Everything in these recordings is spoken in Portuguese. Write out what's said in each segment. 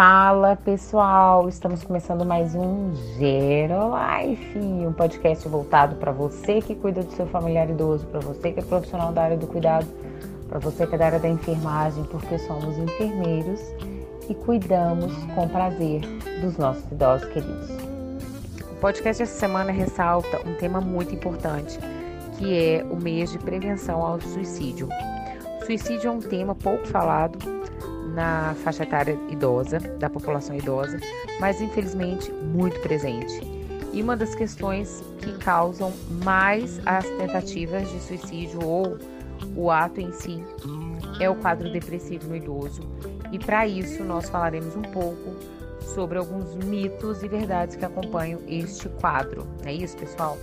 Fala pessoal, estamos começando mais um Gero Life, um podcast voltado para você que cuida do seu familiar idoso, para você que é profissional da área do cuidado, para você que é da área da enfermagem, porque somos enfermeiros e cuidamos com prazer dos nossos idosos queridos. O podcast essa semana ressalta um tema muito importante, que é o mês de prevenção ao suicídio. O suicídio é um tema pouco falado na faixa etária idosa, da população idosa, mas infelizmente muito presente. E uma das questões que causam mais as tentativas de suicídio ou o ato em si é o quadro depressivo no idoso. E para isso nós falaremos um pouco sobre alguns mitos e verdades que acompanham este quadro. É isso, pessoal?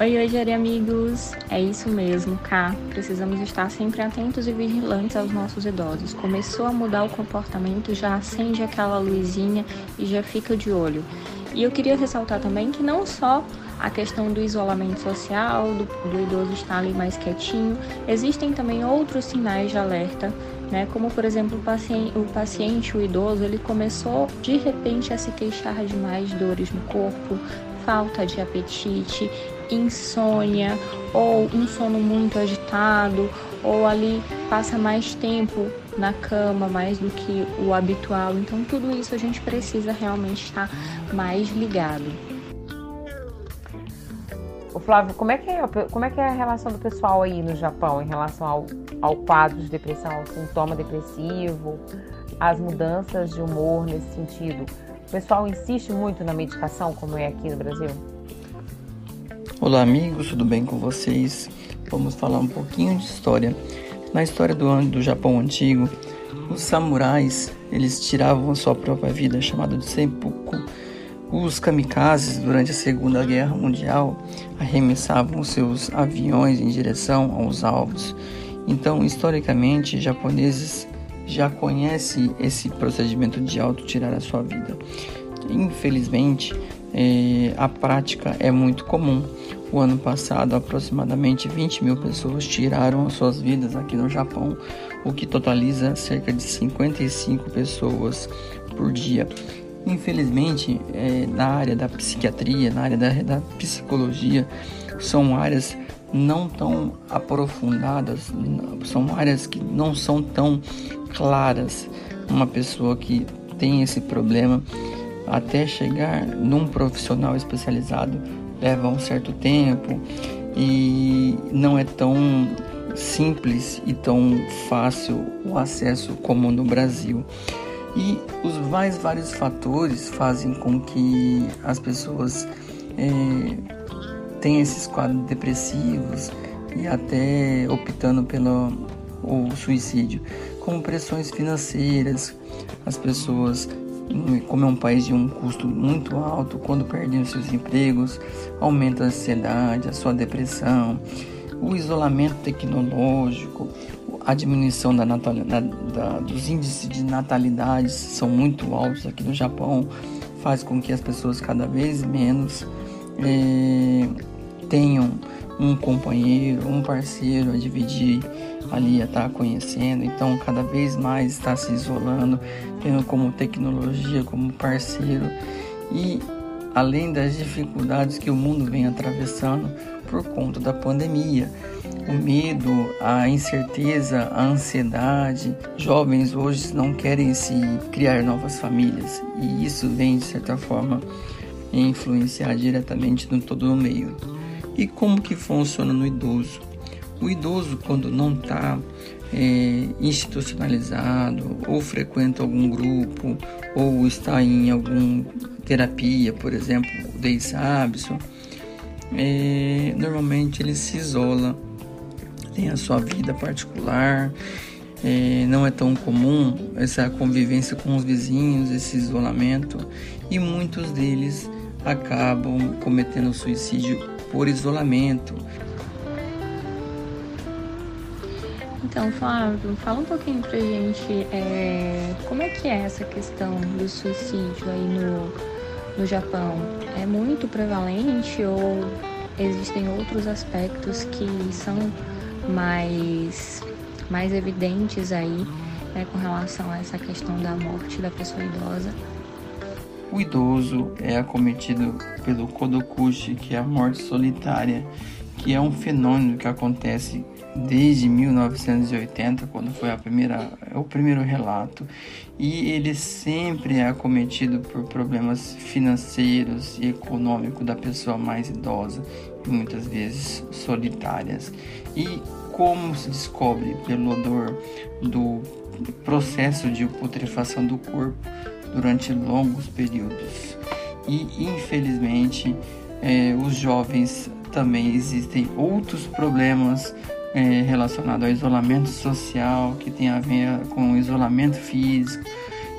Oi, oi, Jari amigos! É isso mesmo, cá. Precisamos estar sempre atentos e vigilantes aos nossos idosos. Começou a mudar o comportamento, já acende aquela luzinha e já fica de olho. E eu queria ressaltar também que não só a questão do isolamento social, do, do idoso estar ali mais quietinho, existem também outros sinais de alerta né? Como por exemplo o paciente, o paciente, o idoso, ele começou de repente a se queixar de mais dores no corpo, falta de apetite, insônia ou um sono muito agitado ou ali passa mais tempo na cama mais do que o habitual. Então tudo isso a gente precisa realmente estar mais ligado. O Flávio, como é, que é, como é que é a relação do pessoal aí no Japão em relação ao, ao quadro de depressão, ao sintoma depressivo, as mudanças de humor nesse sentido? O pessoal insiste muito na medicação, como é aqui no Brasil? Olá amigos, tudo bem com vocês? Vamos falar um pouquinho de história. Na história do, do Japão antigo, os samurais eles tiravam sua própria vida, chamada de seppuku. Os kamikazes, durante a Segunda Guerra Mundial, arremessavam seus aviões em direção aos alvos. Então, historicamente, japoneses já conhecem esse procedimento de auto tirar a sua vida. Infelizmente, é, a prática é muito comum. O ano passado, aproximadamente 20 mil pessoas tiraram suas vidas aqui no Japão, o que totaliza cerca de 55 pessoas por dia. Infelizmente, é, na área da psiquiatria, na área da, da psicologia, são áreas não tão aprofundadas, são áreas que não são tão claras. Uma pessoa que tem esse problema até chegar num profissional especializado leva um certo tempo e não é tão simples e tão fácil o acesso como no Brasil. E os mais vários fatores fazem com que as pessoas é, tenham esses quadros depressivos e até optando pelo o suicídio, como pressões financeiras, as pessoas como é um país de um custo muito alto, quando perdem os seus empregos, aumenta a ansiedade, a sua depressão, o isolamento tecnológico, a diminuição da da, da, dos índices de natalidade são muito altos aqui no Japão, faz com que as pessoas cada vez menos é, tenham um companheiro, um parceiro a dividir ali a estar tá conhecendo, então cada vez mais está se isolando, tendo como tecnologia como parceiro e além das dificuldades que o mundo vem atravessando por conta da pandemia. O medo, a incerteza, a ansiedade. Jovens hoje não querem se criar novas famílias e isso vem de certa forma influenciar diretamente no todo o meio. E como que funciona no idoso? O idoso, quando não está é, institucionalizado, ou frequenta algum grupo, ou está em alguma terapia, por exemplo, o Deis Abson, é, normalmente ele se isola, tem a sua vida particular, é, não é tão comum essa convivência com os vizinhos, esse isolamento, e muitos deles acabam cometendo suicídio por isolamento. Então, Flávio, fala um pouquinho pra gente é, como é que é essa questão do suicídio aí no, no Japão. É muito prevalente ou existem outros aspectos que são mais, mais evidentes aí né, com relação a essa questão da morte da pessoa idosa? O idoso é acometido pelo Kodokushi, que é a morte solitária, que é um fenômeno que acontece desde 1980, quando foi a primeira, o primeiro relato, e ele sempre é acometido por problemas financeiros e econômicos da pessoa mais idosa, muitas vezes solitárias. E como se descobre pelo odor do processo de putrefação do corpo durante longos períodos. E infelizmente, é, os jovens também existem outros problemas é, relacionados ao isolamento social, que tem a ver com isolamento físico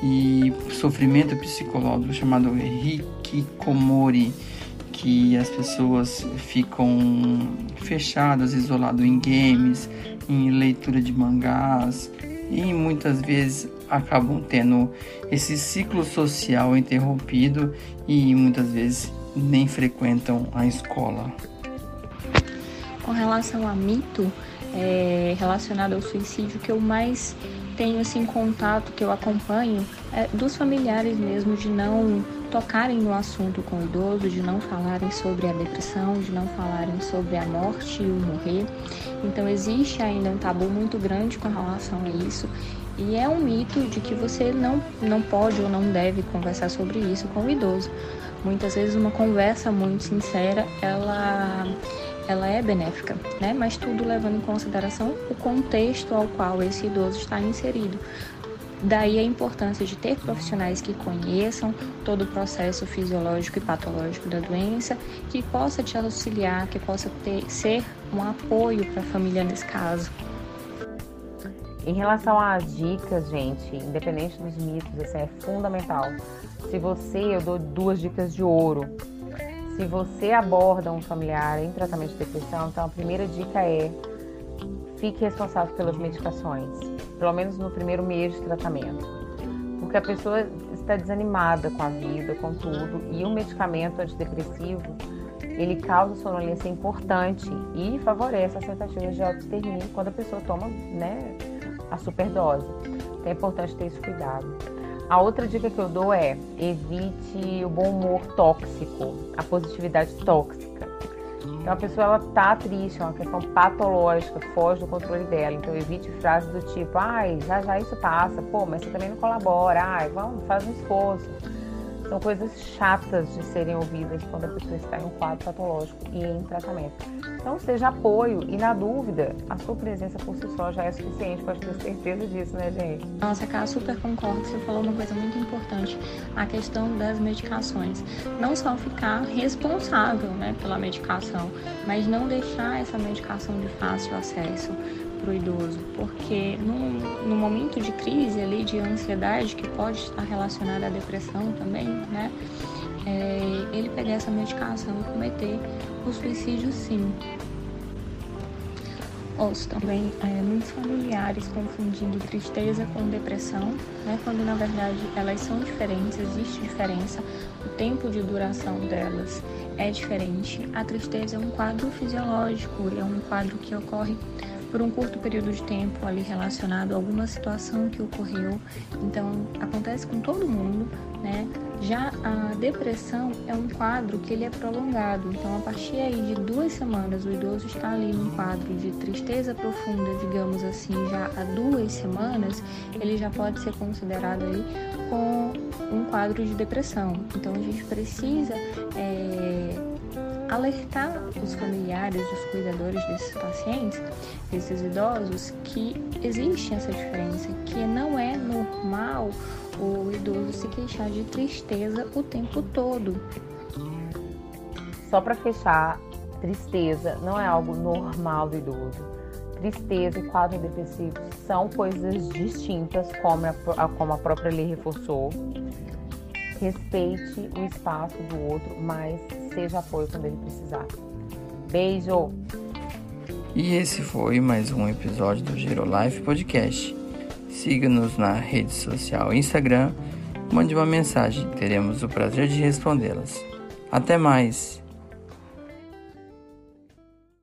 e sofrimento psicológico chamado hikikomori, que as pessoas ficam fechadas, isoladas em games, em leitura de mangás e muitas vezes acabam tendo esse ciclo social interrompido e muitas vezes nem frequentam a escola. Com relação a mito é, relacionado ao suicídio, que eu mais tenho assim contato, que eu acompanho, é dos familiares mesmo de não tocarem no assunto com o idoso, de não falarem sobre a depressão, de não falarem sobre a morte e o morrer. Então existe ainda um tabu muito grande com relação a isso e é um mito de que você não, não pode ou não deve conversar sobre isso com o idoso. Muitas vezes uma conversa muito sincera, ela, ela é benéfica, né? Mas tudo levando em consideração o contexto ao qual esse idoso está inserido. Daí a importância de ter profissionais que conheçam todo o processo fisiológico e patológico da doença, que possa te auxiliar, que possa ter, ser um apoio para a família nesse caso. Em relação às dicas, gente, independente dos mitos, isso é fundamental. Se você, eu dou duas dicas de ouro. Se você aborda um familiar em tratamento de depressão, então a primeira dica é fique responsável pelas medicações, pelo menos no primeiro mês de tratamento. Porque a pessoa está desanimada com a vida, com tudo, e o medicamento antidepressivo ele causa sonolência importante e favorece as tentativas de autoextermínio quando a pessoa toma, né, a superdose. Então é importante ter esse cuidado. A outra dica que eu dou é evite o bom humor tóxico, a positividade tóxica. Então a pessoa ela tá triste, é uma questão patológica, foge do controle dela. Então evite frases do tipo, ai, já já isso passa, pô, mas você também não colabora, ai, vamos, faz um esforço. São coisas chatas de serem ouvidas quando a pessoa está em um quadro patológico e em tratamento. Então, seja apoio e, na dúvida, a sua presença por si só já é suficiente, pode ter certeza disso, né, gente? Nossa, cara, super concordo. Você falou uma coisa muito importante, a questão das medicações. Não só ficar responsável né, pela medicação, mas não deixar essa medicação de fácil acesso para o idoso, porque no, no momento de crise ali, de ansiedade, que pode estar relacionada à depressão também, né? É, ele pegar essa medicação e cometer o suicídio sim. Ouço também é, muitos familiares confundindo tristeza com depressão, né, quando na verdade elas são diferentes, existe diferença, o tempo de duração delas é diferente. A tristeza é um quadro fisiológico, é um quadro que ocorre por um curto período de tempo ali relacionado a alguma situação que ocorreu. Então, acontece com todo mundo, né? Já a depressão é um quadro que ele é prolongado. Então, a partir aí de duas semanas, o idoso está ali num quadro de tristeza profunda, digamos assim, já há duas semanas, ele já pode ser considerado aí com um quadro de depressão. Então, a gente precisa é, alertar os familiares, os cuidadores desses pacientes, desses idosos, que existe essa diferença, que não é normal o idoso se queixar de tristeza o tempo todo. Só para fechar, tristeza não é algo normal do idoso. Tristeza e quadro depressivo são coisas distintas, como a, como a própria lei reforçou. Respeite o espaço do outro, mas seja apoio quando ele precisar. Beijo! E esse foi mais um episódio do Giro Life Podcast. Siga-nos na rede social Instagram, mande uma mensagem, teremos o prazer de respondê-las. Até mais!